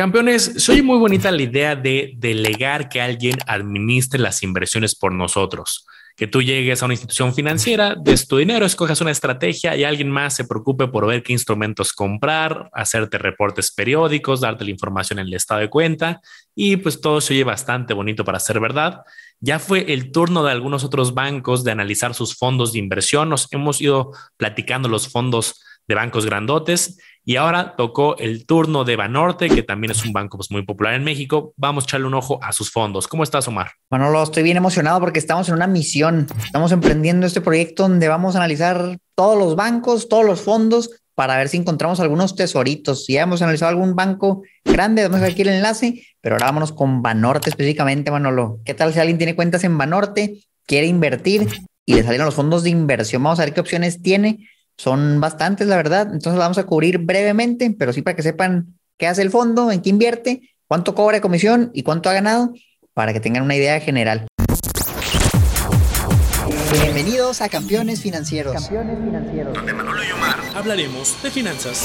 Campeones, soy muy bonita la idea de delegar que alguien administre las inversiones por nosotros. Que tú llegues a una institución financiera, des tu dinero, escojas una estrategia y alguien más se preocupe por ver qué instrumentos comprar, hacerte reportes periódicos, darte la información en el estado de cuenta y pues todo se oye bastante bonito para ser verdad. Ya fue el turno de algunos otros bancos de analizar sus fondos de inversión. Nos hemos ido platicando los fondos de bancos grandotes y ahora tocó el turno de Banorte, que también es un banco pues, muy popular en México. Vamos a echarle un ojo a sus fondos. ¿Cómo estás, Omar? Bueno, lo estoy bien emocionado porque estamos en una misión. Estamos emprendiendo este proyecto donde vamos a analizar todos los bancos, todos los fondos para ver si encontramos algunos tesoritos. Ya hemos analizado algún banco grande, vamos a ver aquí el enlace, pero ahora vámonos con Banorte específicamente, Manolo. ¿Qué tal si alguien tiene cuentas en Banorte, quiere invertir y le salen los fondos de inversión? Vamos a ver qué opciones tiene son bastantes, la verdad. Entonces vamos a cubrir brevemente, pero sí para que sepan qué hace el fondo, en qué invierte, cuánto cobra de comisión y cuánto ha ganado, para que tengan una idea general. Bienvenidos a Campeones Financieros. Campeones Financieros. Donde Manolo y Omar hablaremos de finanzas.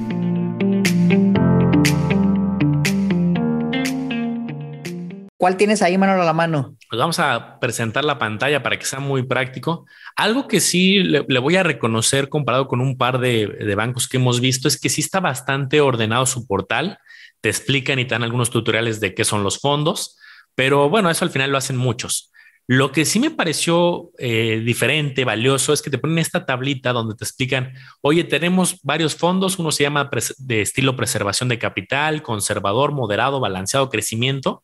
¿Cuál tienes ahí, Manolo, a la mano? Pues vamos a presentar la pantalla para que sea muy práctico. Algo que sí le, voy a reconocer comparado con un par de, bancos que hemos visto es que sí está bastante ordenado su portal. Te explican y te dan algunos tutoriales de qué son los fondos, pero bueno, eso al final lo hacen muchos. Lo que sí me pareció eh, diferente, valioso, es que te ponen esta tablita donde te explican, oye, tenemos varios fondos, uno se llama de estilo preservación de capital, conservador, moderado, balanceado, crecimiento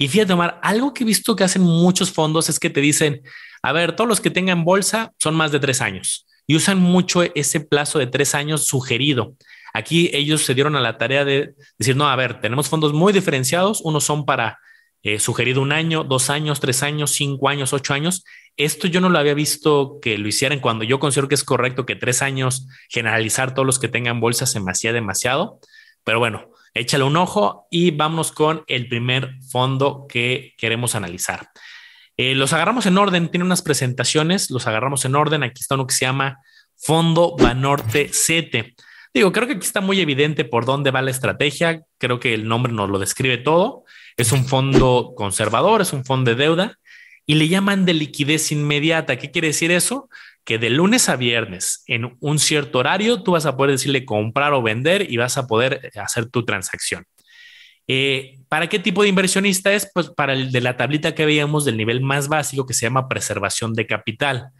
y fíjate, Omar, algo que he visto que hacen muchos fondos es que te dicen, a ver, todos los que tengan bolsa son más de tres años y usan mucho ese plazo de tres años sugerido. Aquí ellos se dieron a la tarea de decir, no, a ver, tenemos fondos muy diferenciados, unos son para eh, sugerido un año, dos años, tres años, cinco años, ocho años. Esto yo no lo había visto que lo hicieran cuando yo considero que es correcto que tres años generalizar todos los que tengan bolsa se me hacía demasiado. Pero bueno, échale un ojo y vámonos con el primer fondo que queremos analizar. Eh, los agarramos en orden, tiene unas presentaciones, los agarramos en orden. Aquí está uno que se llama Fondo Banorte 7. Digo, creo que aquí está muy evidente por dónde va la estrategia. Creo que el nombre nos lo describe todo. Es un fondo conservador, es un fondo de deuda y le llaman de liquidez inmediata. ¿Qué quiere decir eso? Que de lunes a viernes en un cierto horario tú vas a poder decirle comprar o vender y vas a poder hacer tu transacción. Eh, ¿Para qué tipo de inversionista es? Pues para el de la tablita que veíamos del nivel más básico que se llama preservación de capital.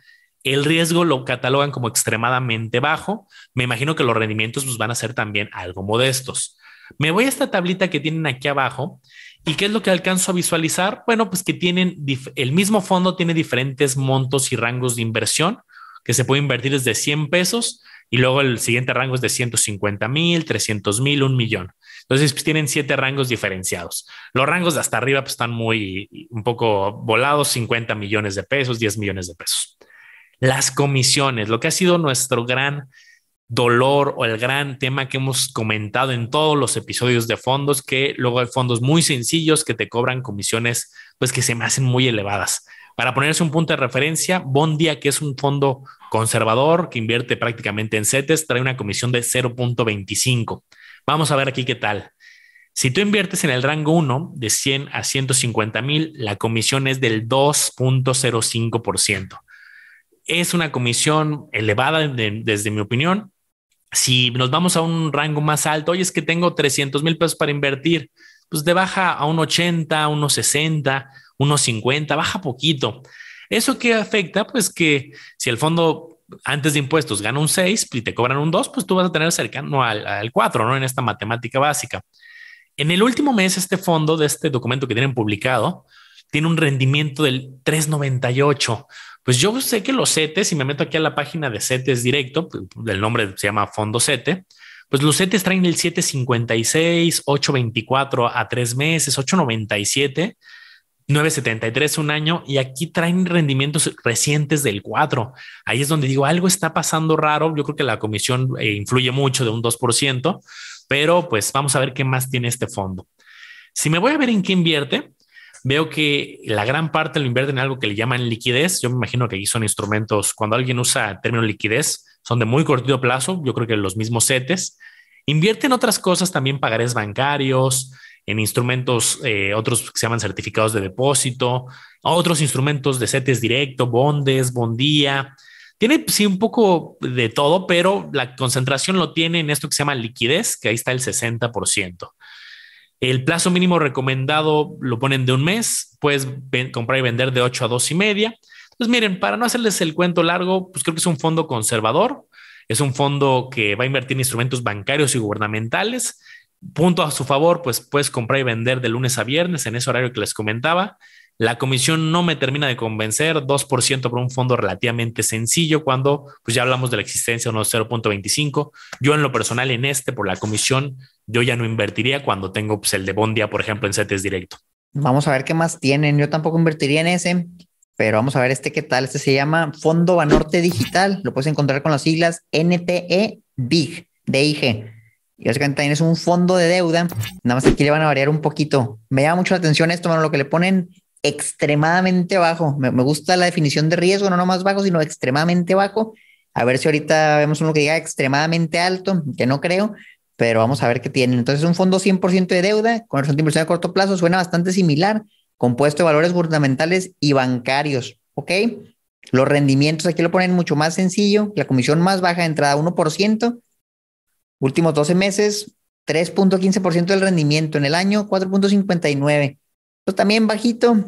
El riesgo lo catalogan como extremadamente bajo. Me imagino que los rendimientos pues, van a ser también algo modestos. Me voy a esta tablita que tienen aquí abajo ¿Y qué es lo que alcanzo a visualizar? Bueno, pues que tienen el mismo fondo tiene diferentes montos y rangos de inversión que se puede invertir desde 100 pesos y luego el siguiente rango es de 150 mil, 300 mil, un millón. Entonces pues, tienen siete rangos diferenciados. Los rangos de hasta arriba pues, están muy un poco volados, 50 millones de pesos, 10 millones de pesos. Las comisiones, lo que ha sido nuestro gran dolor o el gran tema que hemos comentado en todos los episodios de fondos, que luego hay fondos muy sencillos que te cobran comisiones, pues que se me hacen muy elevadas. Para ponerse un punto de referencia, Bondia, que es un fondo conservador que invierte prácticamente en CETES, trae una comisión de 0.25. Vamos a ver aquí qué tal. Si tú inviertes en el rango 1 de 100 a 150 mil, la comisión es del 2.05%. Es una comisión elevada desde mi opinión, si nos vamos a un rango más alto, oye, es que tengo 300 mil pesos para invertir, pues de baja a un 80, unos 60, unos 50, baja poquito. ¿Eso qué afecta? Pues que si el fondo antes de impuestos gana un 6 y te cobran un 2, pues tú vas a tener cercano al, al 4, ¿no? En esta matemática básica. En el último mes, este fondo de este documento que tienen publicado tiene un rendimiento del 398. Pues yo sé que los CETES, si me meto aquí a la página de CETES directo, pues, el nombre se llama Fondo CETE, pues los CETES traen el 756, 824 a tres meses, 897. 9.73 un año y aquí traen rendimientos recientes del 4. Ahí es donde digo, algo está pasando raro. Yo creo que la comisión eh, influye mucho de un 2%, pero pues vamos a ver qué más tiene este fondo. Si me voy a ver en qué invierte, veo que la gran parte lo invierte en algo que le llaman liquidez. Yo me imagino que aquí son instrumentos, cuando alguien usa el término liquidez, son de muy cortito plazo. Yo creo que los mismos CETES. Invierte en otras cosas, también pagarés bancarios, en instrumentos, eh, otros que se llaman certificados de depósito, otros instrumentos de CETES directo, bondes, bondía. Tiene sí un poco de todo, pero la concentración lo tiene en esto que se llama liquidez, que ahí está el 60%. El plazo mínimo recomendado lo ponen de un mes, puedes comprar y vender de 8 a 2 y media. Pues miren, para no hacerles el cuento largo, pues creo que es un fondo conservador, es un fondo que va a invertir en instrumentos bancarios y gubernamentales Punto a su favor, pues puedes comprar y vender de lunes a viernes en ese horario que les comentaba. La comisión no me termina de convencer, 2% por un fondo relativamente sencillo cuando pues ya hablamos de la existencia de unos 0.25. Yo en lo personal en este por la comisión yo ya no invertiría cuando tengo pues, el de Bondia, por ejemplo, en CETES directo. Vamos a ver qué más tienen. Yo tampoco invertiría en ese, pero vamos a ver este qué tal. Este se llama Fondo Banorte Digital. Lo puedes encontrar con las siglas NTE BIG, DIG. Y básicamente también es un fondo de deuda. Nada más aquí le van a variar un poquito. Me llama mucho la atención esto, bueno, lo que le ponen extremadamente bajo. Me, gusta la definición de riesgo, no más bajo, sino extremadamente bajo. A ver si ahorita vemos uno que diga extremadamente alto, que no creo, pero vamos a ver qué tienen. Entonces, un fondo 100% de deuda con horizonte de inversión a corto plazo suena bastante similar, compuesto de valores gubernamentales y bancarios. ¿Ok? Los rendimientos aquí lo ponen mucho más sencillo, la comisión más baja de entrada 1%, Últimos 12 meses, 3.15% del rendimiento. En el año, 4.59%. Pues también bajito,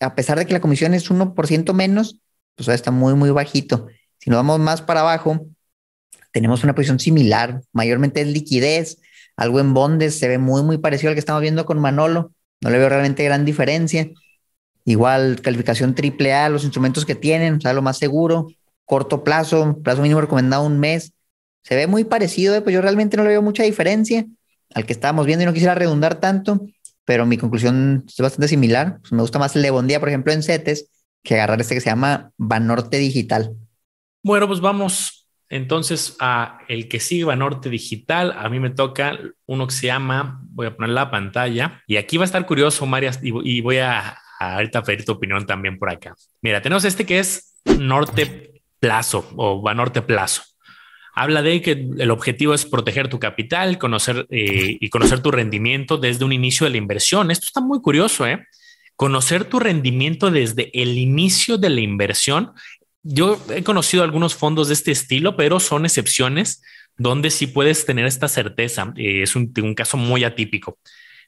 a pesar de que la comisión es 1% menos, pues está muy, muy bajito. Si nos vamos más para abajo, tenemos una posición similar, mayormente es liquidez, algo en bondes, se ve muy, muy parecido al que estamos viendo con Manolo. No le veo realmente gran diferencia. Igual calificación AAA, los instrumentos que tienen, o sea, lo más seguro, corto plazo, plazo mínimo recomendado un mes se ve muy parecido, eh, pues yo realmente no le veo mucha diferencia al que estábamos viendo y no quisiera redundar tanto, pero mi conclusión es bastante similar. Pues me gusta más el de Bondía, por ejemplo, en CETES, que agarrar este que se llama Banorte Digital. Bueno, pues vamos entonces a el que sigue Banorte Digital. A mí me toca uno que se llama, voy a poner la pantalla, y aquí va a estar curioso, Marias, y, voy a, a ahorita pedir tu opinión también por acá. Mira, tenemos este que es Norte Plazo o Banorte Plazo habla de que el objetivo es proteger tu capital, conocer eh, y conocer tu rendimiento desde un inicio de la inversión. Esto está muy curioso, ¿eh? Conocer tu rendimiento desde el inicio de la inversión. Yo he conocido algunos fondos de este estilo, pero son excepciones donde sí puedes tener esta certeza. Eh, es un, un caso muy atípico.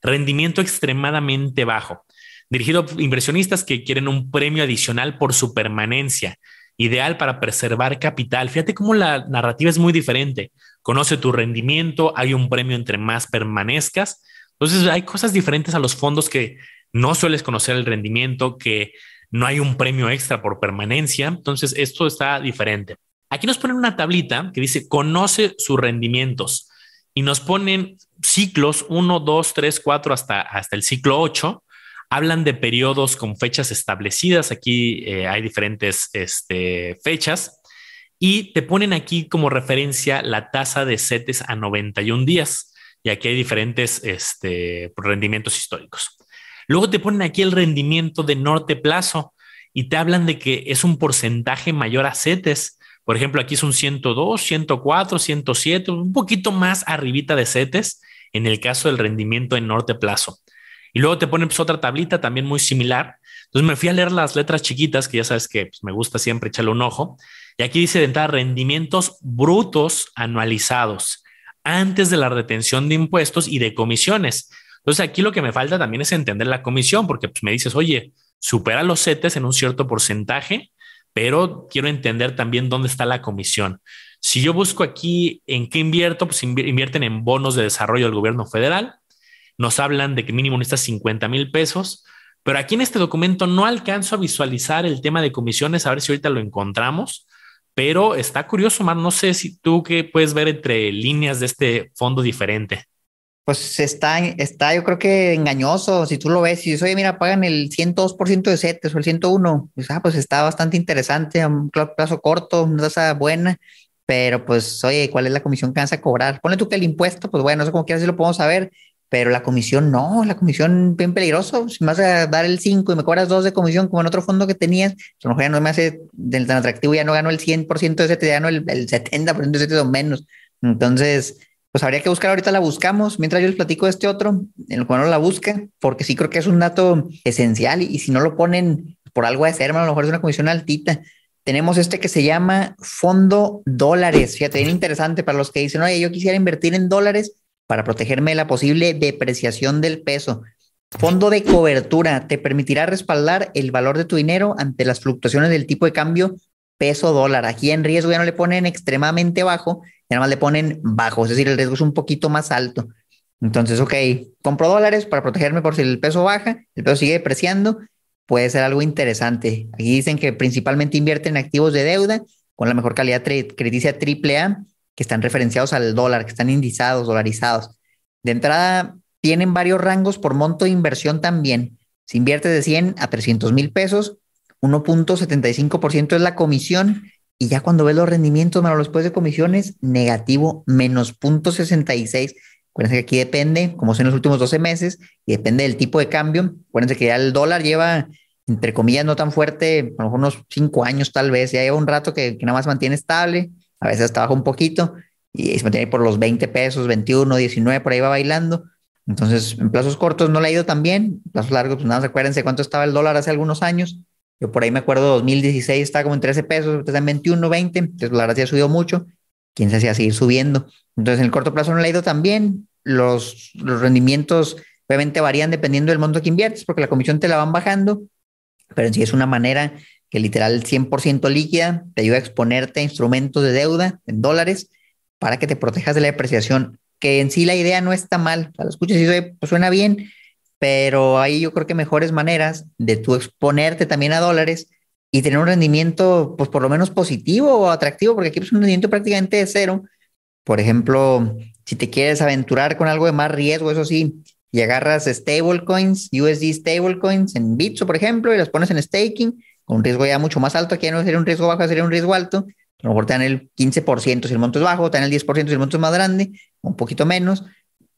Rendimiento extremadamente bajo, dirigido a inversionistas que quieren un premio adicional por su permanencia ideal para preservar capital. Fíjate cómo la narrativa es muy diferente. Conoce tu rendimiento, hay un premio entre más permanezcas. Entonces hay cosas diferentes a los fondos que no sueles conocer el rendimiento, que no hay un premio extra por permanencia. Entonces esto está diferente. Aquí nos ponen una tablita que dice conoce sus rendimientos y nos ponen ciclos 1, 2, 3, 4 hasta, hasta el ciclo 8 hablan de periodos con fechas establecidas. Aquí eh, hay diferentes este, fechas y te ponen aquí como referencia la tasa de CETES a 91 días. Y aquí hay diferentes este, rendimientos históricos. Luego te ponen aquí el rendimiento de norte plazo y te hablan de que es un porcentaje mayor a CETES. Por ejemplo, aquí es un 102, 104, 107, un poquito más arribita de CETES en el caso del rendimiento en norte plazo. Y luego te ponen pues, otra tablita también muy similar. Entonces me fui a leer las letras chiquitas, que ya sabes que pues, me gusta siempre echarle un ojo. Y aquí dice de entrada rendimientos brutos anualizados antes de la retención de impuestos y de comisiones. Entonces aquí lo que me falta también es entender la comisión, porque pues, me dices, oye, supera los CETES en un cierto porcentaje, pero quiero entender también dónde está la comisión. Si yo busco aquí en qué invierto, pues invierten en bonos de desarrollo del gobierno federal, nos hablan de que mínimo necesitas 50 mil pesos, pero aquí en este documento no alcanzo a visualizar el tema de comisiones, a ver si ahorita lo encontramos, pero está curioso, Mar, no sé si tú qué puedes ver entre líneas de este fondo diferente. Pues está, está, yo creo que engañoso. Si tú lo ves, si dices, oye, mira, pagan el 102% de CETES o el 101, pues, ah, pues está bastante interesante, un plazo corto, una tasa buena, pero pues, oye, ¿cuál es la comisión que vas a cobrar? Ponle tú que el impuesto, pues bueno, eso como quieras si lo podemos saber, pero la comisión no, la comisión bien peligroso. Si me vas a dar el 5 y me cobras 2 de comisión como en otro fondo que tenías, pues, a lo mejor ya no me hace tan atractivo, ya no gano el 100% de CETES, ya gano el, el 70% de CETES o menos. Entonces, pues habría que buscar, ahorita la buscamos, mientras yo les platico de este otro, en el cual no la busca, porque sí creo que es un dato esencial y, si no lo ponen por algo de ser, a lo mejor es una comisión altita. Tenemos este que se llama Fondo Dólares. Fíjate, bien interesante para los que dicen, oye, yo quisiera invertir en dólares para protegerme de la posible depreciación del peso. Fondo de cobertura te permitirá respaldar el valor de tu dinero ante las fluctuaciones del tipo de cambio peso dólar. Aquí en riesgo ya no le ponen extremadamente bajo, y nada más le ponen bajo, es decir, el riesgo es un poquito más alto. Entonces, ok, compro dólares para protegerme por si el peso baja, el peso sigue depreciando, puede ser algo interesante. Aquí dicen que principalmente invierten en activos de deuda con la mejor calidad crediticia AAA, que están referenciados al dólar, que están indizados, dolarizados. De entrada, tienen varios rangos por monto de inversión también. Si inviertes de 100 a 300 mil pesos, 1.75% es la comisión y ya cuando ves los rendimientos, mano, después de comisiones, negativo, menos 0.66. Acuérdense que aquí depende, como son los últimos 12 meses, y depende del tipo de cambio. Acuérdense que ya el dólar lleva, entre comillas, no tan fuerte, a lo mejor unos 5 años tal vez, ya lleva un rato que, nada más mantiene estable, a veces hasta baja un poquito, y se mantiene por los 20 pesos, 21, 19, por ahí va bailando. Entonces, en plazos cortos no le ha ido tan bien, en plazos largos, pues nada más acuérdense cuánto estaba el dólar hace algunos años, yo por ahí me acuerdo, 2016 estaba como en 13 pesos, está en 21, 20, entonces la verdad sí ha subido mucho. Quién sabe si a seguir subiendo. Entonces en el corto plazo no le ha ido tan bien. Los, los rendimientos obviamente varían dependiendo del monto que inviertes, porque la comisión te la van bajando, pero en sí es una manera que literal 100% líquida te ayuda a exponerte a instrumentos de deuda en dólares para que te protejas de la depreciación, que en sí la idea no está mal. O sea, lo escuchas y pues suena bien, pero ahí yo creo que mejores maneras de tú exponerte también a dólares y tener un rendimiento, pues por lo menos positivo o atractivo, porque aquí es un rendimiento prácticamente de cero. Por ejemplo, si te quieres aventurar con algo de más riesgo, eso sí, y agarras stablecoins, USD stablecoins en Bitso, por ejemplo, y las pones en staking, con un riesgo ya mucho más alto, aquí ya no sería un riesgo bajo, sería un riesgo alto, a lo mejor te dan el 15% si el monto es bajo, te dan el 10% si el monto es más grande, un poquito menos,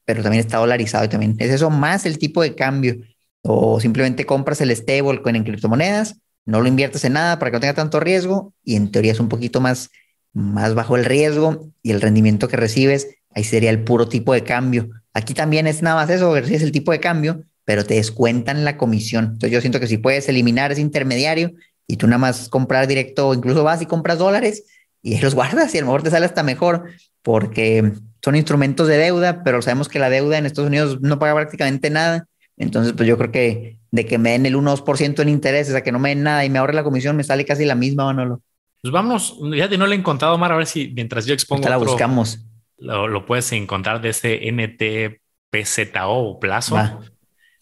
pero también está dolarizado y también es eso más el tipo de cambio. O simplemente compras el stablecoin en criptomonedas, no lo inviertes en nada para que no tenga tanto riesgo y en teoría es un poquito más, más bajo el riesgo y el rendimiento que recibes, ahí sería el puro tipo de cambio. Aquí también es nada más eso, recibes el tipo de cambio, pero te descuentan la comisión. Entonces yo siento que si puedes eliminar ese intermediario y tú nada más comprar directo, incluso vas y compras dólares y los guardas y a lo mejor te sale hasta mejor porque son instrumentos de deuda, pero sabemos que la deuda en Estados Unidos no paga prácticamente nada. Entonces, pues yo creo que de que me den el 1% en intereses a que no me den nada y me ahorre la comisión, me sale casi la misma, Manolo. Pues vamos, ya no lo he encontrado, Omar, a ver si mientras yo expongo. la buscamos. Lo, puedes encontrar de ese NTPZO o plazo.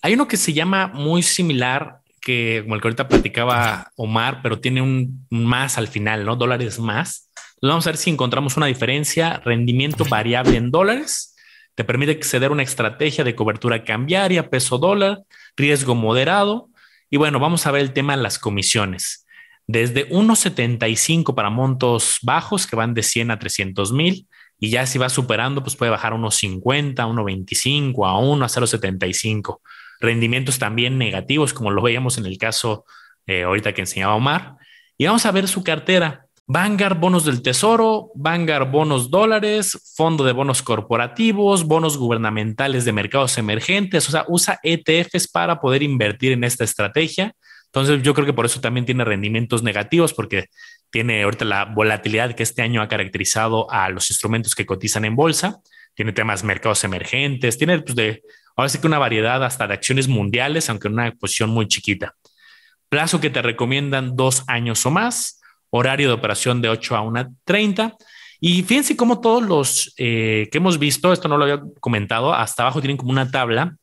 Hay uno que se llama muy similar, que como el que ahorita platicaba Omar, pero tiene un más al final, ¿no? Dólares más vamos a ver si encontramos una diferencia. Rendimiento variable en dólares. Te permite acceder a una estrategia de cobertura cambiaria, peso dólar, riesgo moderado. Y bueno, vamos a ver el tema de las comisiones. Desde 1.75 para montos bajos que van de 100 a 300 mil. Y ya si va superando, pues puede bajar a unos 50, 1.25, a 1, a 0.75. Rendimientos también negativos, como lo veíamos en el caso eh, ahorita que enseñaba Omar. Y vamos a ver su cartera. Vanguard bonos del tesoro, Vanguard bonos dólares, fondo de bonos corporativos, bonos gubernamentales de mercados emergentes, o sea, usa ETFs para poder invertir en esta estrategia. Entonces yo creo que por eso también tiene rendimientos negativos porque tiene ahorita la volatilidad que este año ha caracterizado a los instrumentos que cotizan en bolsa. Tiene temas mercados emergentes, tiene pues de, ahora sí que una variedad hasta de acciones mundiales, aunque en una posición muy chiquita. Plazo que te recomiendan dos años o más horario de operación de 8 a 1.30. Y fíjense cómo todos los eh, que hemos visto, esto no lo había comentado, hasta abajo tienen como una tabla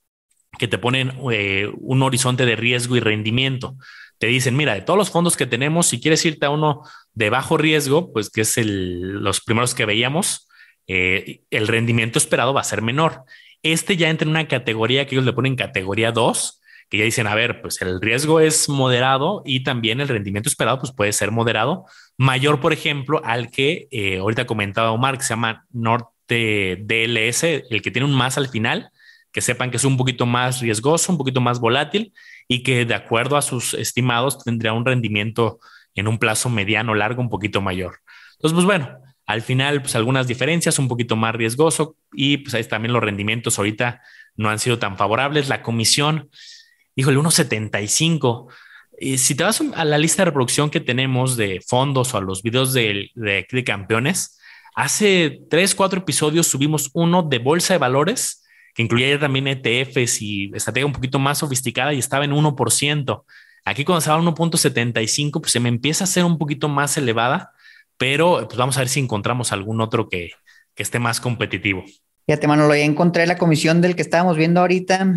que te ponen eh, un horizonte de riesgo y rendimiento. Te dicen, mira, de todos los fondos que tenemos, si quieres irte a uno de bajo riesgo, pues que es el, los primeros que veíamos, eh, el rendimiento esperado va a ser menor. Este ya entra en una categoría que ellos le ponen categoría 2, que ya dicen, a ver, pues el riesgo es moderado y también el rendimiento esperado pues puede ser moderado, mayor, por ejemplo, al que eh, ahorita comentaba Omar, que se llama Norte DLS, el que tiene un más al final, que sepan que es un poquito más riesgoso, un poquito más volátil y que de acuerdo a sus estimados tendría un rendimiento en un plazo mediano largo un poquito mayor. Entonces, pues bueno, al final, pues algunas diferencias, un poquito más riesgoso y pues ahí también los rendimientos ahorita no han sido tan favorables. La comisión, híjole, 1.75. Y si te vas a la lista de reproducción que tenemos de fondos o a los videos de, de, de campeones, hace tres, cuatro episodios subimos uno de bolsa de valores que incluía también ETFs y estrategia un poquito más sofisticada y estaba en 1%. Aquí cuando estaba en 1.75, pues se me empieza a ser un poquito más elevada, pero pues vamos a ver si encontramos algún otro que, que esté más competitivo. Fíjate, Manolo, ya encontré la comisión del que estábamos viendo ahorita,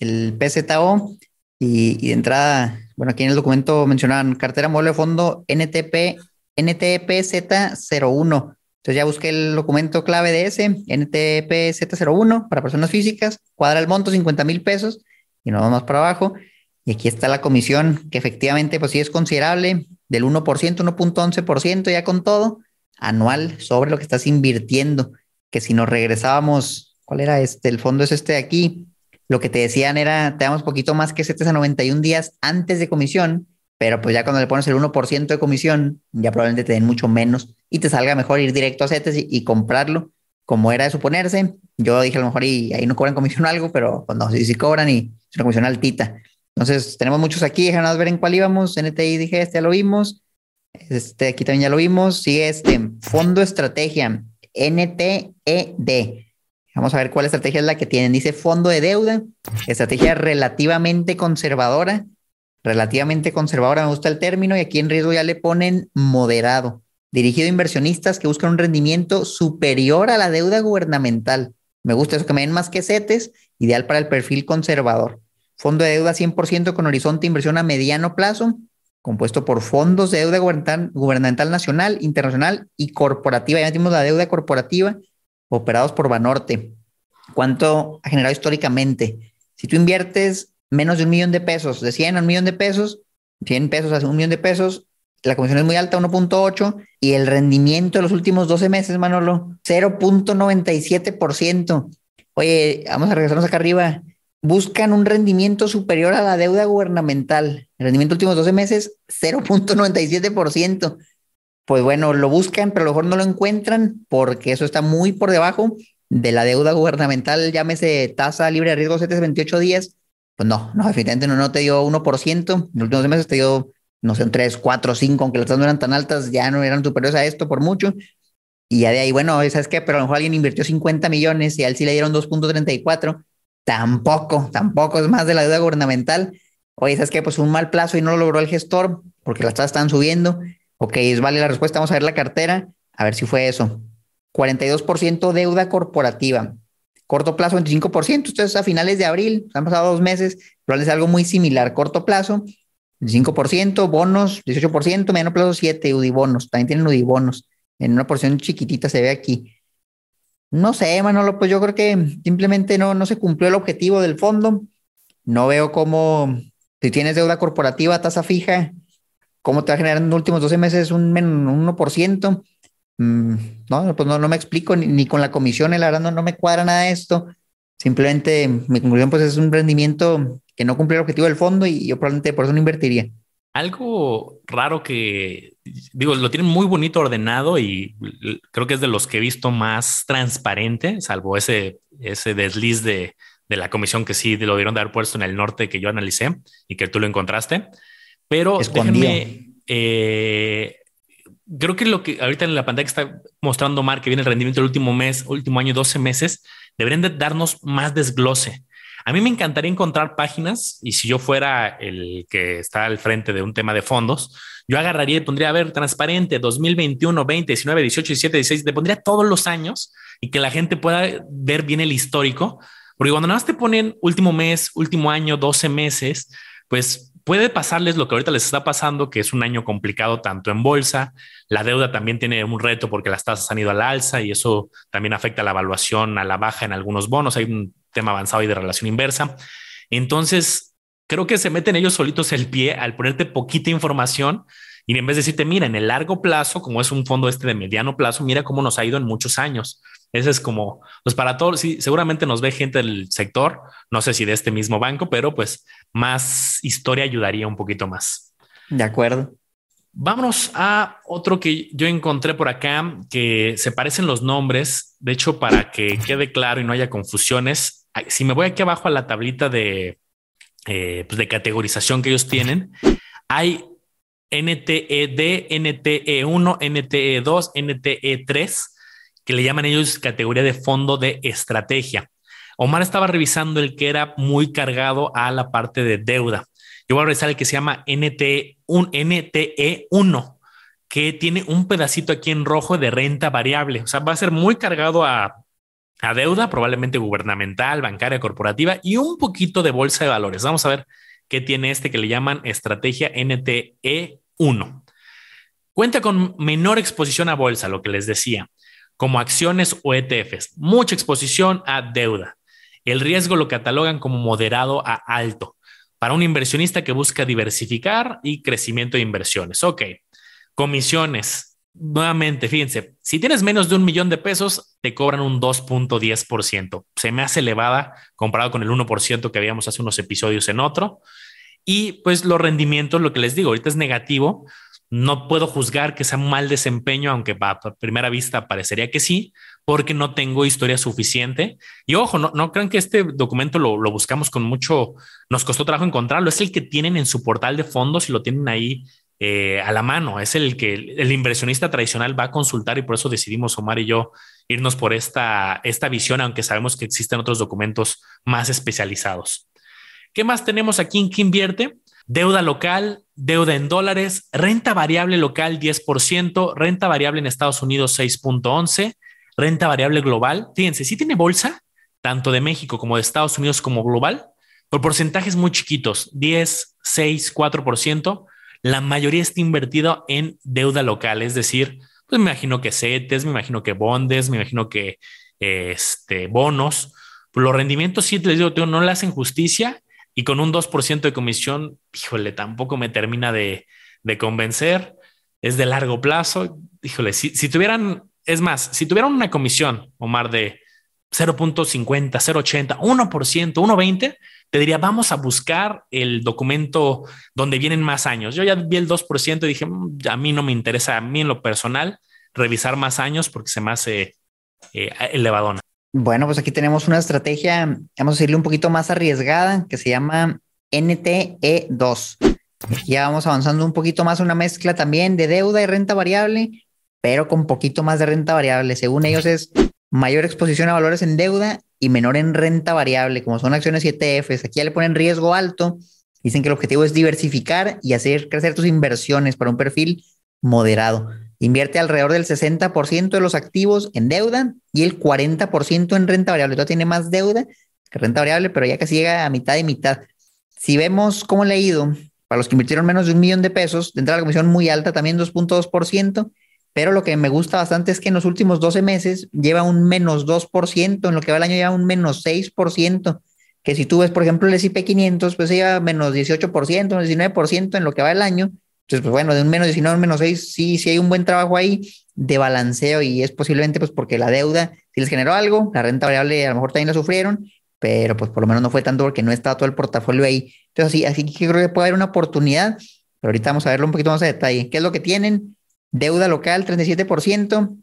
el PZO, y, y de entrada, bueno, aquí en el documento mencionaban cartera modelo de fondo NTP, NTPZ01. Entonces ya busqué el documento clave de ese, NTPZ01 para personas físicas, cuadra el monto 50 mil pesos y nos vamos para abajo. Y aquí está la comisión, que efectivamente pues sí es considerable, del 1%, 1.11% ya con todo, anual sobre lo que estás invirtiendo. Que si nos regresábamos, ¿cuál era este? El fondo es este de aquí. Lo que te decían era, te damos poquito más que 7 a 91 días antes de comisión, pero pues ya cuando le pones el 1% de comisión, ya probablemente te den mucho menos y te salga mejor ir directo a CETES y, y, comprarlo, como era de suponerse. Yo dije a lo mejor y ahí no cobran comisión o algo, pero pues no, sí, sí cobran y es una comisión altita. Entonces, tenemos muchos aquí, déjanos ver en cuál íbamos. NTI dije, este ya lo vimos. Este aquí también ya lo vimos. Sigue este Fondo Estrategia, NTED. Vamos a ver cuál estrategia es la que tienen. Dice fondo de deuda, estrategia relativamente conservadora. Relativamente conservadora, me gusta el término, y aquí en riesgo ya le ponen moderado. Dirigido a inversionistas que buscan un rendimiento superior a la deuda gubernamental. Me gusta eso, que me den más que CETES, ideal para el perfil conservador. Fondo de deuda 100% con horizonte inversión a mediano plazo, compuesto por fondos de deuda gubernamental, gubernamental nacional, internacional y corporativa. Ya metimos la deuda corporativa operados por Banorte. ¿Cuánto ha generado históricamente? Si tú inviertes menos de un millón de pesos, de 100 a un millón de pesos, 100 pesos a un millón de pesos, la comisión es muy alta, 1.8, y el rendimiento de los últimos 12 meses, Manolo, 0.97%. Oye, vamos a regresarnos acá arriba. Buscan un rendimiento superior a la deuda gubernamental. El rendimiento de los últimos 12 meses, 0.97%. Pues bueno, lo buscan, pero a lo mejor no lo encuentran porque eso está muy por debajo de la deuda gubernamental, llámese tasa libre de riesgo 728 días. Pues no, no, definitivamente no, no te dio 1%. En los últimos meses te dio no sé, un 3, 4, 5, aunque las tasas no eran tan altas, ya no eran superiores a esto por mucho. Y ya de ahí, bueno, ¿sabes qué? Pero a lo mejor alguien invirtió 50 millones y a él sí le dieron 2.34. Tampoco, tampoco es más de la deuda gubernamental. Oye, ¿sabes qué? Pues un mal plazo y no lo logró el gestor porque las tasas están subiendo. Ok, vale la respuesta. Vamos a ver la cartera, a ver si fue eso. 42% deuda corporativa. Corto plazo, 25%. Ustedes a finales de abril, han pasado dos meses, es algo muy similar. Corto plazo, 5%, bonos, 18%, mediano plazo 7, UDIBonos, también tienen UDIBonos, en una porción chiquitita se ve aquí. No sé, Manolo, pues yo creo que simplemente no, no se cumplió el objetivo del fondo. No veo cómo, si tienes deuda corporativa, tasa fija, cómo te va a generar en los últimos 12 meses un, un 1%. Mm, no, pues no, no me explico, ni, ni, con la comisión, la verdad no, no me cuadra nada esto. Simplemente mi conclusión pues es un rendimiento que no cumplió el objetivo del fondo y yo probablemente por eso no invertiría. Algo raro que, digo, lo tienen muy bonito ordenado y creo que es de los que he visto más transparente, salvo ese, ese desliz de, de la comisión que sí lo dieron de haber puesto en el norte que yo analicé y que tú lo encontraste. Pero Escondido. déjenme, eh, creo que lo que ahorita en la pantalla que está mostrando Mar, que viene el rendimiento del último mes, último año, 12 meses, deberían de darnos más desglose. A mí me encantaría encontrar páginas y si yo fuera el que está al frente de un tema de fondos, yo agarraría y pondría, a ver, transparente 2021, 20, 19, 18, 17, 16, te pondría todos los años y que la gente pueda ver bien el histórico, porque cuando nada más te ponen último mes, último año, 12 meses, pues puede pasarles lo que ahorita les está pasando, que es un año complicado tanto en bolsa, la deuda también tiene un reto porque las tasas han ido al alza y eso también afecta la evaluación a la baja en algunos bonos. Hay un tema avanzado y de relación inversa. Entonces, creo que se meten ellos solitos el pie al ponerte poquita información y en vez de decirte, mira, en el largo plazo, como es un fondo este de mediano plazo, mira cómo nos ha ido en muchos años. Ese es como, pues para todos, sí, seguramente nos ve gente del sector, no sé si de este mismo banco, pero pues más historia ayudaría un poquito más. De acuerdo. Vámonos a otro que yo encontré por acá, que se parecen los nombres. De hecho, para que quede claro y no haya confusiones, si me voy aquí abajo a la tablita de, eh, pues de categorización que ellos tienen, hay NTED, NTE1, NTE2, NTE3, que le llaman ellos categoría de fondo de estrategia. Omar estaba revisando el que era muy cargado a la parte de deuda. Yo voy a revisar el que se llama NTE, un NTE1, que tiene un pedacito aquí en rojo de renta variable. O sea, va a ser muy cargado a, a deuda, probablemente gubernamental, bancaria, corporativa y un poquito de bolsa de valores. Vamos a ver qué tiene este que le llaman estrategia NTE1. Cuenta con menor exposición a bolsa, lo que les decía, como acciones o ETFs, mucha exposición a deuda. El riesgo lo catalogan como moderado a alto para un inversionista que busca diversificar y crecimiento de inversiones. Ok, comisiones. Nuevamente, fíjense, si tienes menos de un millón de pesos, te cobran un 2.10%. Se me hace elevada comparado con el 1% que habíamos hace unos episodios en otro. Y pues los rendimientos, lo que les digo, ahorita es negativo, no puedo juzgar que sea un mal desempeño, aunque a primera vista parecería que sí, porque no tengo historia suficiente. Y ojo, no, no crean que este documento lo, lo, buscamos con mucho, nos costó trabajo encontrarlo, es el que tienen en su portal de fondos y lo tienen ahí eh, a la mano, es el que el inversionista tradicional va a consultar y por eso decidimos Omar y yo irnos por esta, esta visión, aunque sabemos que existen otros documentos más especializados. ¿Qué más tenemos aquí en qué invierte? Deuda local, deuda en dólares, renta variable local 10%, renta variable en Estados Unidos 6.11, renta variable global. Fíjense, si tiene bolsa, tanto de México como de Estados Unidos como global, por porcentajes muy chiquitos, 10, 6, 4%. La mayoría está invertido en deuda local, es decir, pues me imagino que CETES, me imagino que bondes, me imagino que este, bonos. Los rendimientos, sí, les digo, no le hacen justicia y con un 2% de comisión, híjole, tampoco me termina de, convencer. Es de largo plazo. Híjole, si, tuvieran, es más, si tuvieran una comisión, Omar, de 0.50, 0.80, 1%, 1.20, te diría, vamos a buscar el documento donde vienen más años. Yo ya vi el 2% y dije, mm, a mí no me interesa, a mí en lo personal, revisar más años porque se me hace eh, elevadona. Bueno, pues aquí tenemos una estrategia, vamos a decirle un poquito más arriesgada, que se llama NTE2. ya vamos avanzando un poquito más, una mezcla también de deuda y renta variable, pero con poquito más de renta variable. Según ellos es mayor exposición a valores en deuda y menor en renta variable, como son acciones y ETFs. Aquí ya le ponen riesgo alto. Dicen que el objetivo es diversificar y hacer crecer tus inversiones para un perfil moderado. Invierte alrededor del 60% de los activos en deuda y el 40% en renta variable. Todavía tiene más deuda que renta variable, pero ya casi llega a mitad y mitad. Si vemos cómo le ha ido, para los que invirtieron menos de un millón de pesos, de la comisión muy alta, también 2.2%, pero lo que me gusta bastante es que en los últimos 12 meses lleva un menos 2%, en lo que va el año lleva un menos 6%, que si tú ves, por ejemplo, el S&P 500, pues lleva menos 18%, menos 19% en lo que va el año, entonces, pues bueno, de un menos 19 a un menos 6, sí, sí hay un buen trabajo ahí de balanceo y es posiblemente pues porque la deuda sí les generó algo, la renta variable a lo mejor también la sufrieron, pero pues por lo menos no fue tanto porque no estaba todo el portafolio ahí. Entonces, así, así que creo que puede haber una oportunidad, pero ahorita vamos a verlo un poquito más a detalle. ¿Qué es lo que tienen? Deuda local, 37%.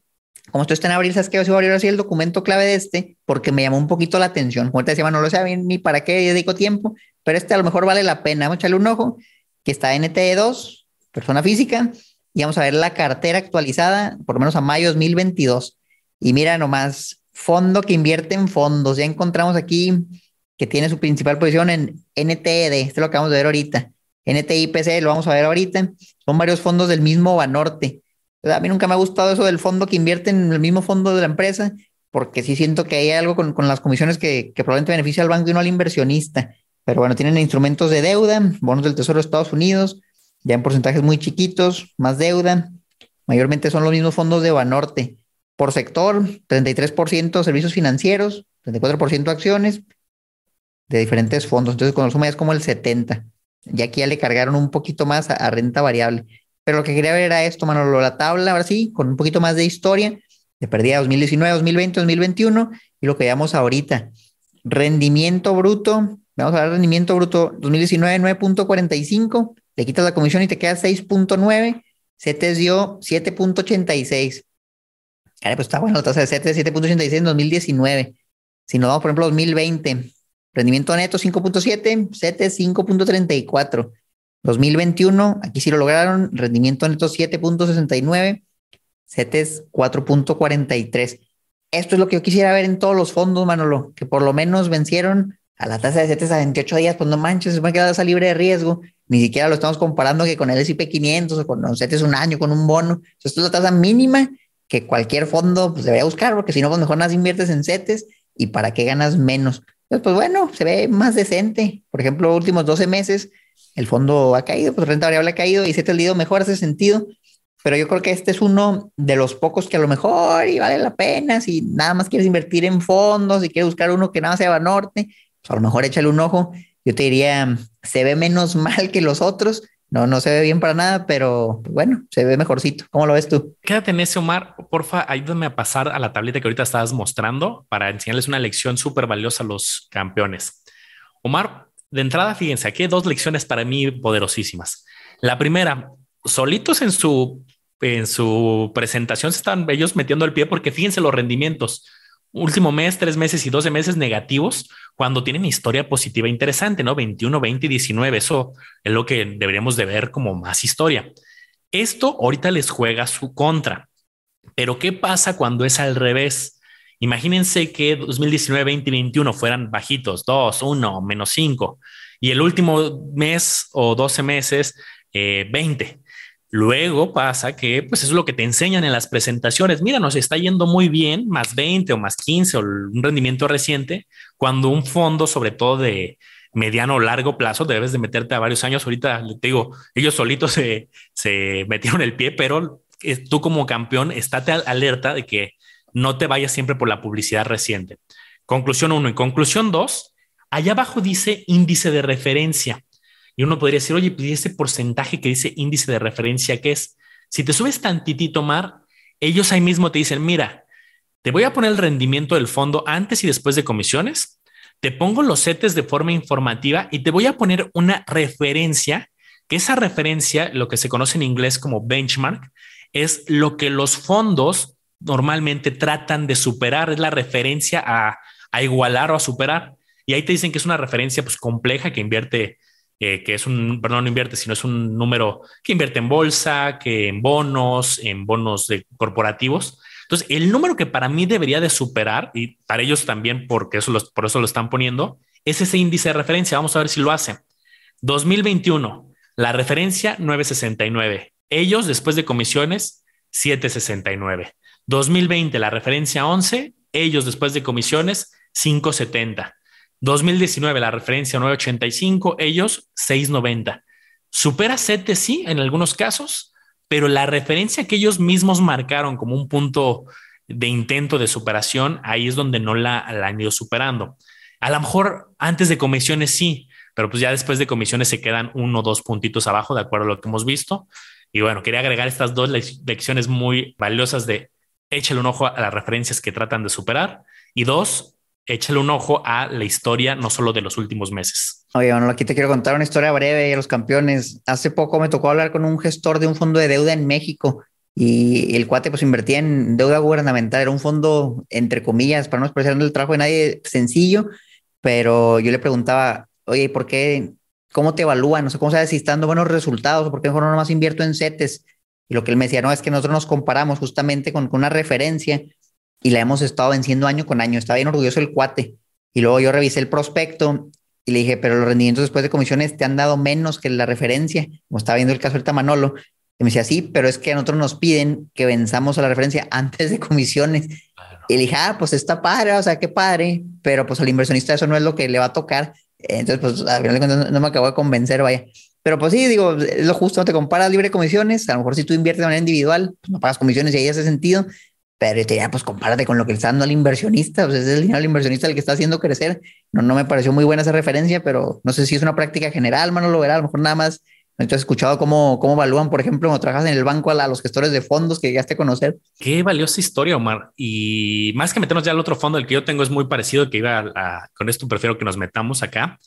Como esto está en abril, ¿sabes qué? Yo voy a abrir así el documento clave de este porque me llamó un poquito la atención. Ahorita decía, no lo sé bien ni para qué dedico tiempo, pero este a lo mejor vale la pena. Vamos a echarle un ojo, que está NTE2, persona física, y vamos a ver la cartera actualizada, por lo menos a mayo 2022. Y mira nomás, fondo que invierte en fondos. Ya encontramos aquí que tiene su principal posición en NTED, este lo acabamos de ver ahorita. NTIPC lo vamos a ver ahorita. Son varios fondos del mismo Banorte. A mí nunca me ha gustado eso del fondo que invierte en el mismo fondo de la empresa, porque sí siento que hay algo con, con las comisiones que, probablemente beneficia al banco y no al inversionista. Pero bueno, tienen instrumentos de deuda, bonos del Tesoro de Estados Unidos, ya en porcentajes muy chiquitos, más deuda. Mayormente son los mismos fondos de Banorte. Por sector, 33% servicios financieros, 34% acciones, de diferentes fondos. Entonces, cuando suma es como el 70. Y aquí ya le cargaron un poquito más a, renta variable. Pero lo que quería ver era esto, Manolo, la tabla, ahora sí, con un poquito más de historia, de perdida 2019, 2020, 2021, y lo que veamos ahorita. Rendimiento bruto, vamos a ver rendimiento bruto 2019, 9.45, le quitas la comisión y te queda 6.9, CETES dio 7.86. pues está bueno la tasa de CETES 7.86 en 2019. Si nos vamos, por ejemplo, 2020, rendimiento neto 5.7, CETES 5.34. 2021, aquí sí lo lograron, rendimiento neto 7.69, CETES 4.43. Esto es lo que yo quisiera ver en todos los fondos, Manolo, que por lo menos vencieron a la tasa de CETES a 28 días, pues no manches, se me ha quedado esa libre de riesgo. Ni siquiera lo estamos comparando que con el S&P 500 o con los CETES un año, con un bono. Esto es la tasa mínima que cualquier fondo pues, debería buscar, porque si no, pues mejor nada inviertes en CETES y para qué ganas menos. Entonces, pues bueno, se ve más decente. Por ejemplo, últimos 12 meses el fondo ha caído, pues renta variable ha caído y se ha ido mejor ese sentido. Pero yo creo que este es uno de los pocos que a lo mejor y vale la pena si nada más quieres invertir en fondos y quieres buscar uno que nada sea norte, pues a lo mejor échale un ojo. Yo te diría, se ve menos mal que los otros. No, no se ve bien para nada, pero bueno, se ve mejorcito. ¿Cómo lo ves tú? Quédate en ese, Omar. Porfa, ayúdame a pasar a la tableta que ahorita estabas mostrando para enseñarles una lección súper valiosa a los campeones. Omar, de entrada, fíjense, aquí hay dos lecciones para mí poderosísimas. La primera, solitos en su, en su presentación se están ellos metiendo el pie porque fíjense los rendimientos. Último mes, tres meses y doce meses negativos cuando tienen historia positiva interesante, ¿no? 21, 20 y 19. Eso es lo que deberíamos de ver como más historia. Esto ahorita les juega su contra. Pero ¿qué pasa cuando es al revés? Imagínense que 2019, 2021 fueran bajitos, 2, 1, menos 5, y el último mes o 12 meses, 20. Luego pasa que, pues eso es lo que te enseñan en las presentaciones. Mira, nos está yendo muy bien, más 20 o más 15 o un rendimiento reciente, cuando un fondo, sobre todo de mediano o largo plazo, debes de meterte a varios años. Ahorita te digo, ellos solitos se, se metieron el pie, pero eh, tú como campeón, estate alerta de que no te vayas siempre por la publicidad reciente. Conclusión uno y conclusión dos, allá abajo dice índice de referencia. Y uno podría decir, oye, pues ese porcentaje que dice índice de referencia, ¿qué es? Si te subes tantitito, Mar, ellos ahí mismo te dicen, mira, te voy a poner el rendimiento del fondo antes y después de comisiones, te pongo los setes de forma informativa y te voy a poner una referencia, que esa referencia, lo que se conoce en inglés como benchmark, es lo que los fondos normalmente tratan de superar, es la referencia a, igualar o a superar. Y ahí te dicen que es una referencia pues, compleja que invierte, eh, que es un, perdón, no invierte, sino es un número que invierte en bolsa, que en bonos, en bonos de corporativos. Entonces, el número que para mí debería de superar, y para ellos también, porque eso por eso lo están poniendo, es ese índice de referencia. Vamos a ver si lo hace. 2021, la referencia 969. Ellos, después de comisiones, 769. 2020, la referencia 11, ellos después de comisiones, 570. 2019, la referencia 985, ellos 690. Supera sí, en algunos casos, pero la referencia que ellos mismos marcaron como un punto de intento de superación, ahí es donde no la, la han ido superando. A lo mejor antes de comisiones sí, pero pues ya después de comisiones se quedan uno o dos puntitos abajo, de acuerdo a lo que hemos visto. Y bueno, quería agregar estas dos lecciones muy valiosas de échale un ojo a las referencias que tratan de superar. Y dos, échale un ojo a la historia, no solo de los últimos meses. Oye, bueno, aquí te quiero contar una historia breve de los campeones. Hace poco me tocó hablar con un gestor de un fondo de deuda en México y el cuate pues invertía en deuda gubernamental. Era un fondo, entre comillas, para no expresar el trabajo de nadie, sencillo, pero yo le preguntaba, oye, ¿por qué? ¿Cómo te evalúan? No sé cómo sabes si están dando buenos resultados o por qué mejor no más invierto en CETES y lo que él me decía, no, es que nosotros nos comparamos justamente con, una referencia y la hemos estado venciendo año con año. Estaba bien orgulloso el cuate. Y luego yo revisé el prospecto y le dije, pero los rendimientos después de comisiones te han dado menos que la referencia. Como estaba viendo el caso del Tamanolo. Y me decía, sí, pero es que a nosotros nos piden que venzamos a la referencia antes de comisiones. Y le dije, ah, pues está padre, o sea, qué padre, pero pues al inversionista eso no es lo que le va a tocar. Entonces, pues a final de cuentas no me acabó de convencer, vaya. Pero pues sí, digo, es lo justo, no te comparas libre comisiones. A lo mejor si tú inviertes de manera individual, pues no pagas comisiones y ahí hace sentido. Pero te pues compárate con lo que está dando al inversionista, pues es el dinero del inversionista el que está haciendo crecer. No, no me pareció muy buena esa referencia, pero no sé si es una práctica general, mano, lo verá, a lo mejor nada más. ¿No has escuchado cómo, cómo evalúan, por ejemplo, cuando trabajas en el banco a, los gestores de fondos que llegaste a conocer? Qué valiosa historia, Omar. Y más que meternos ya al otro fondo, el que yo tengo es muy parecido, que iba a, con esto prefiero que nos metamos acá.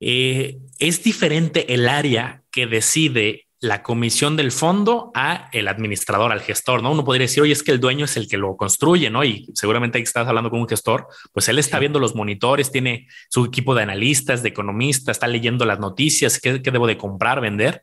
Eh, es diferente el área que decide la comisión del fondo a el administrador, al gestor, ¿no? Uno podría decir, oye, es que el dueño es el que lo construye, ¿no? Y seguramente ahí estás hablando con un gestor, pues él está viendo los monitores, tiene su equipo de analistas, de economistas, está leyendo las noticias, qué, debo de comprar, vender.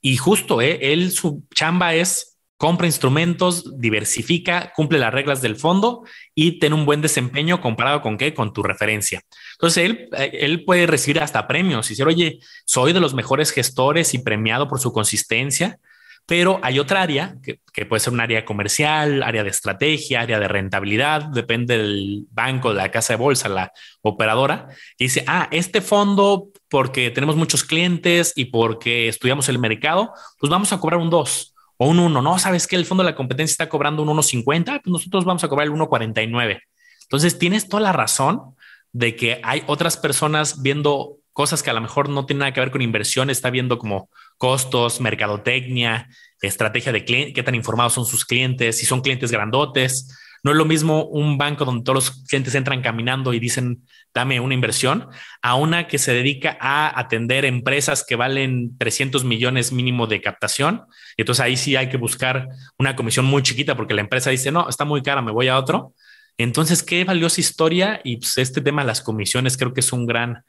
Y justo, ¿eh? él, su chamba es compra instrumentos, diversifica, cumple las reglas del fondo y tiene un buen desempeño comparado con qué, con tu referencia. Entonces él, eh, él puede recibir hasta premios y decir, oye, soy de los mejores gestores y premiado por su consistencia. Pero hay otra área que, que, puede ser un área comercial, área de estrategia, área de rentabilidad, depende del banco, de la casa de bolsa, la operadora, y dice, ah, este fondo, porque tenemos muchos clientes y porque estudiamos el mercado, pues vamos a cobrar un 2 un 1. No, sabes que el fondo de la competencia está cobrando un 1.50, pues nosotros vamos a cobrar el 1.49. Entonces tienes toda la razón de que hay otras personas viendo cosas que a lo mejor no tienen nada que ver con inversión, está viendo como costos, mercadotecnia, estrategia de cliente, qué tan informados son sus clientes, si son clientes grandotes. No es lo mismo un banco donde todos los clientes entran caminando y dicen, dame una inversión, a una que se dedica a atender empresas que valen 300 millones mínimo de captación. Y entonces ahí sí hay que buscar una comisión muy chiquita porque la empresa dice, no, está muy cara, me voy a otro. Entonces, qué valiosa historia y pues, este tema de las comisiones creo que es un gran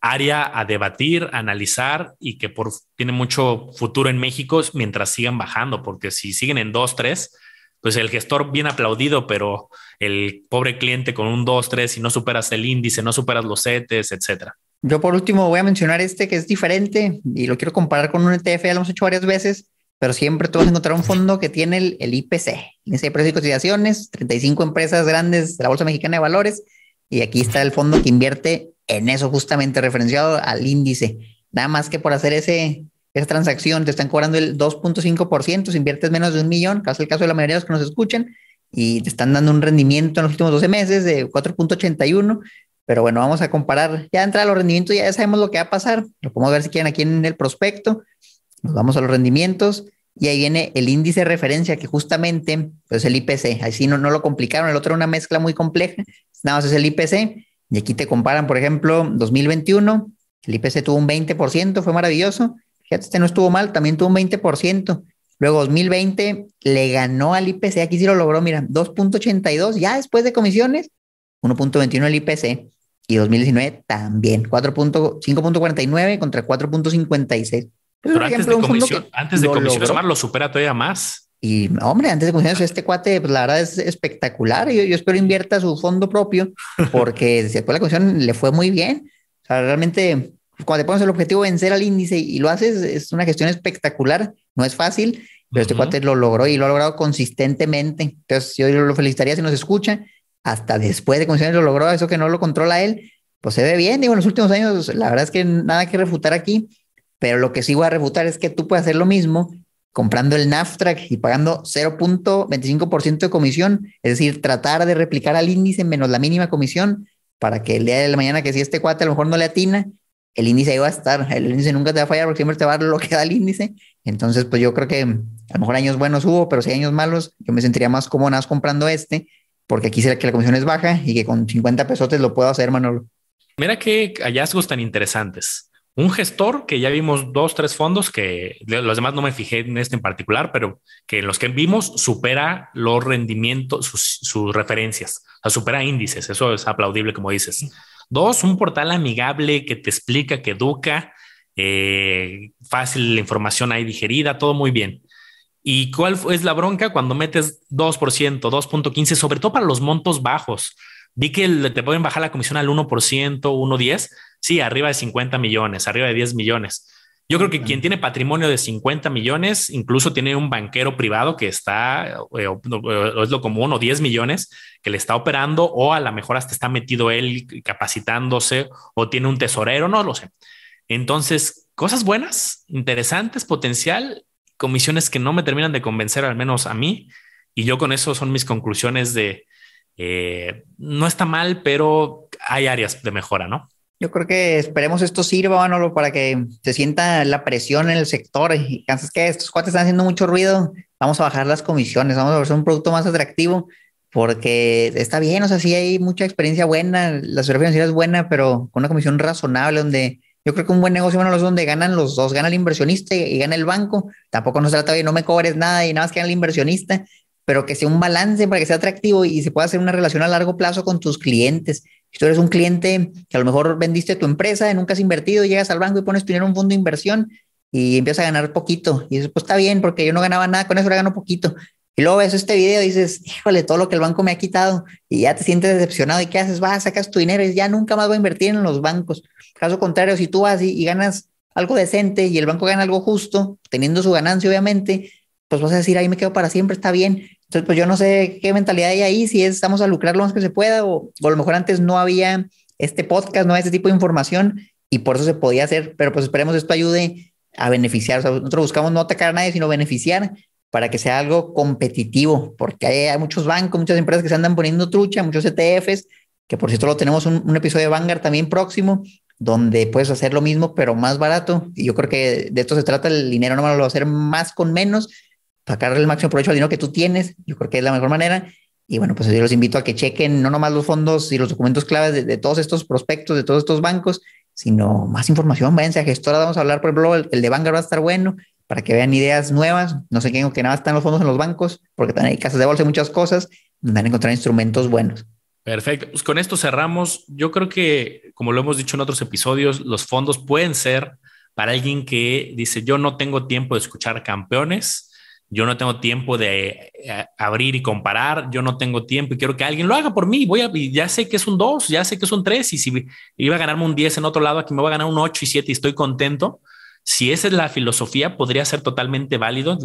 área a debatir, analizar y que por, tiene mucho futuro en México mientras sigan bajando, porque si siguen en 2, 3, pues el gestor bien aplaudido, pero el pobre cliente con un 2, 3 y no superas el índice, no superas los CETES, etcétera. Yo por último voy a mencionar este que es diferente y lo quiero comparar con un ETF, ya lo hemos hecho varias veces, pero siempre tú vas a encontrar un fondo que tiene el, el IPC, índice de precios y cotizaciones, 35 empresas grandes de la Bolsa Mexicana de Valores, y aquí está el fondo que invierte en eso justamente referenciado al índice. Nada más que por hacer ese, esa transacción te están cobrando el 2.5%, si inviertes menos de un millón, caso el caso de la mayoría de los que nos escuchan, y te están dando un rendimiento en los últimos 12 meses de 4.81. Pero bueno, vamos a comparar. Ya entra a los rendimientos, ya sabemos lo que va a pasar. Lo podemos ver si quieren aquí en el prospecto. Nos vamos a los rendimientos y ahí viene el índice de referencia que justamente pues el IPC. Así no, no lo complicaron. El otro era una mezcla muy compleja. Nada más es el IPC. Y aquí te comparan, por ejemplo, 2021. El IPC tuvo un 20%, fue maravilloso. Fíjate, este no estuvo mal, también tuvo un 20%. Luego 2020 le ganó al IPC, aquí sí lo logró, mira, 2.82, ya después de comisiones, 1.21 el IPC. Y 2019 también, 5.49 contra 4.56. Pero antes de, comisión, antes de comisiones, lo supera todavía más. Y hombre, antes de comisiones, este cuate, pues la verdad es espectacular. Yo, yo espero invierta su fondo propio porque después de la comisión le fue muy bien. O sea, realmente cuando te pones el objetivo de vencer al índice y lo haces, es una gestión espectacular, no es fácil, pero este cuate lo logró y lo ha logrado consistentemente. Entonces, yo lo felicitaría si nos escucha, hasta después de comisiones lo logró, eso que no lo controla él, pues se ve bien. Digo, en los últimos años, la verdad es que nada que refutar aquí, pero lo que sí voy a refutar es que tú puedes hacer lo mismo comprando el NAFTRAC y pagando 0.25% de comisión, es decir, tratar de replicar al índice menos la mínima comisión para que el día de la mañana que si este cuate a lo mejor no le atina, el índice ahí va a estar, el índice nunca te va a fallar porque siempre te va a dar lo que da el índice. Entonces, pues yo creo que a lo mejor años buenos hubo, pero si hay años malos, yo me sentiría más cómodo nada más comprando este, porque aquí será que la comisión es baja y que con 50 pesos lo puedo hacer, Manolo. Mira qué hallazgos tan interesantes. Un gestor que ya vimos dos, tres fondos que los demás no me fijé en este en particular, pero que los que vimos supera los rendimientos, sus, sus referencias, o sea, supera índices. Eso es aplaudible, como dices. Dos, un portal amigable que te explica, que educa, eh, fácil la información ahí digerida, todo muy bien. ¿Y cuál es la bronca cuando metes 2%, 2.15, sobre todo para los montos bajos? Vi que te pueden bajar la comisión al 1%, 1.10, sí, arriba de 50 millones, arriba de 10 millones. Yo creo que quien tiene patrimonio de 50 millones, incluso tiene un banquero privado que está, eh, es lo común, o 10 millones, que le está operando, o a lo mejor hasta está metido él capacitándose, o tiene un tesorero, no lo sé. Entonces, cosas buenas, interesantes, potencial, comisiones que no me terminan de convencer, al menos a mí. Y yo con eso son mis conclusiones de eh, no está mal, pero hay áreas de mejora, ¿no? Yo creo que esperemos esto sirva, Manolo, para que se sienta la presión en el sector. Y es que estos cuates están haciendo mucho ruido, vamos a bajar las comisiones, vamos a hacer un producto más atractivo, porque está bien, o sea, sí hay mucha experiencia buena, la seguridad financiera es buena, pero con una comisión razonable, donde yo creo que un buen negocio, bueno, es donde ganan los dos, gana el inversionista y gana el banco. Tampoco no se trata de no me cobres nada y nada más que gana el inversionista, pero que sea un balance para que sea atractivo y se pueda hacer una relación a largo plazo con tus clientes. Si tú eres un cliente que a lo mejor vendiste tu empresa, nunca has invertido, llegas al banco y pones tu dinero en un fondo de inversión y empiezas a ganar poquito. Y eso pues está bien, porque yo no ganaba nada con eso, ahora gano poquito. Y luego ves este video y dices, híjole, todo lo que el banco me ha quitado y ya te sientes decepcionado. ¿Y qué haces? Vas, sacas tu dinero y ya nunca más voy a invertir en los bancos. Caso contrario, si tú vas y, y ganas algo decente y el banco gana algo justo, teniendo su ganancia, obviamente, pues vas a decir, ahí me quedo para siempre, está bien. Entonces, pues yo no sé qué mentalidad hay ahí, si es, estamos a lucrar lo más que se pueda, o, o a lo mejor antes no había este podcast, no había este tipo de información, y por eso se podía hacer, pero pues esperemos esto ayude a beneficiar. O nosotros buscamos no atacar a nadie, sino beneficiar para que sea algo competitivo, porque hay, hay, muchos bancos, muchas empresas que se andan poniendo trucha, muchos ETFs, que por cierto lo tenemos un, un episodio de Vanguard también próximo, donde puedes hacer lo mismo, pero más barato. Y yo creo que de esto se trata, el dinero no lo va a hacer más con menos, sacarle el máximo provecho al dinero que tú tienes, yo creo que es la mejor manera. Y bueno, pues yo los invito a que chequen no nomás los fondos y los documentos claves de, de todos estos prospectos, de todos estos bancos, sino más información. Váyanse a gestora, vamos a hablar, por ejemplo, el, el de Vanguard va a estar bueno para que vean ideas nuevas. No sé qué, que nada están los fondos en los bancos, porque también hay casas de bolsa y muchas cosas, van a encontrar instrumentos buenos. Perfecto. Pues con esto cerramos. Yo creo que, como lo hemos dicho en otros episodios, los fondos pueden ser para alguien que dice, yo no tengo tiempo de escuchar campeones, yo no tengo tiempo de eh, abrir y comparar, yo no tengo tiempo y quiero que alguien lo haga por mí. Voy a, ya sé que es un 2, ya sé que es un 3 y si iba a ganarme un 10 en otro lado, aquí me voy a ganar un 8 y 7 y estoy contento. Si esa es la filosofía, podría ser totalmente válido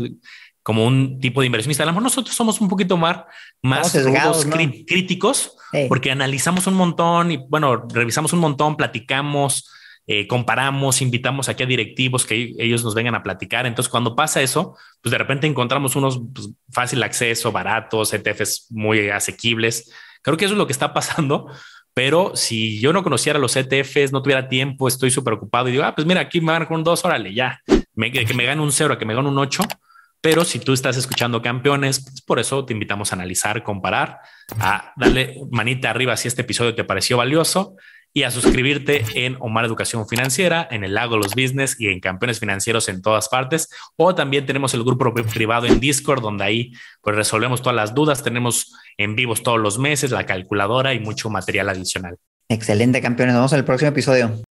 como un tipo de inversionista. A lo mejor nosotros somos un poquito más, más ¿no? críticos porque analizamos un montón y bueno, revisamos un montón, platicamos, eh, comparamos, invitamos aquí a directivos que ellos nos vengan a platicar. Entonces, cuando pasa eso, pues de repente encontramos unos pues, fácil acceso, baratos, ETFs muy asequibles. Creo que eso es lo que está pasando. Pero si yo no conociera los ETFs, no tuviera tiempo, estoy súper ocupado y digo, ah, pues mira, aquí me van con dos, órale, ya. Me, que me gane un cero, que me gane un ocho. Pero si tú estás escuchando campeones, pues por eso te invitamos a analizar, comparar, a darle manita arriba si este episodio te pareció valioso y a suscribirte en Omar Educación Financiera, en el Lago Los Business y en Campeones Financieros en todas partes. O también tenemos el grupo privado en Discord, donde ahí pues resolvemos todas las dudas. Tenemos en vivos todos los meses, la calculadora y mucho material adicional. Excelente, campeones. Nos vemos en el próximo episodio.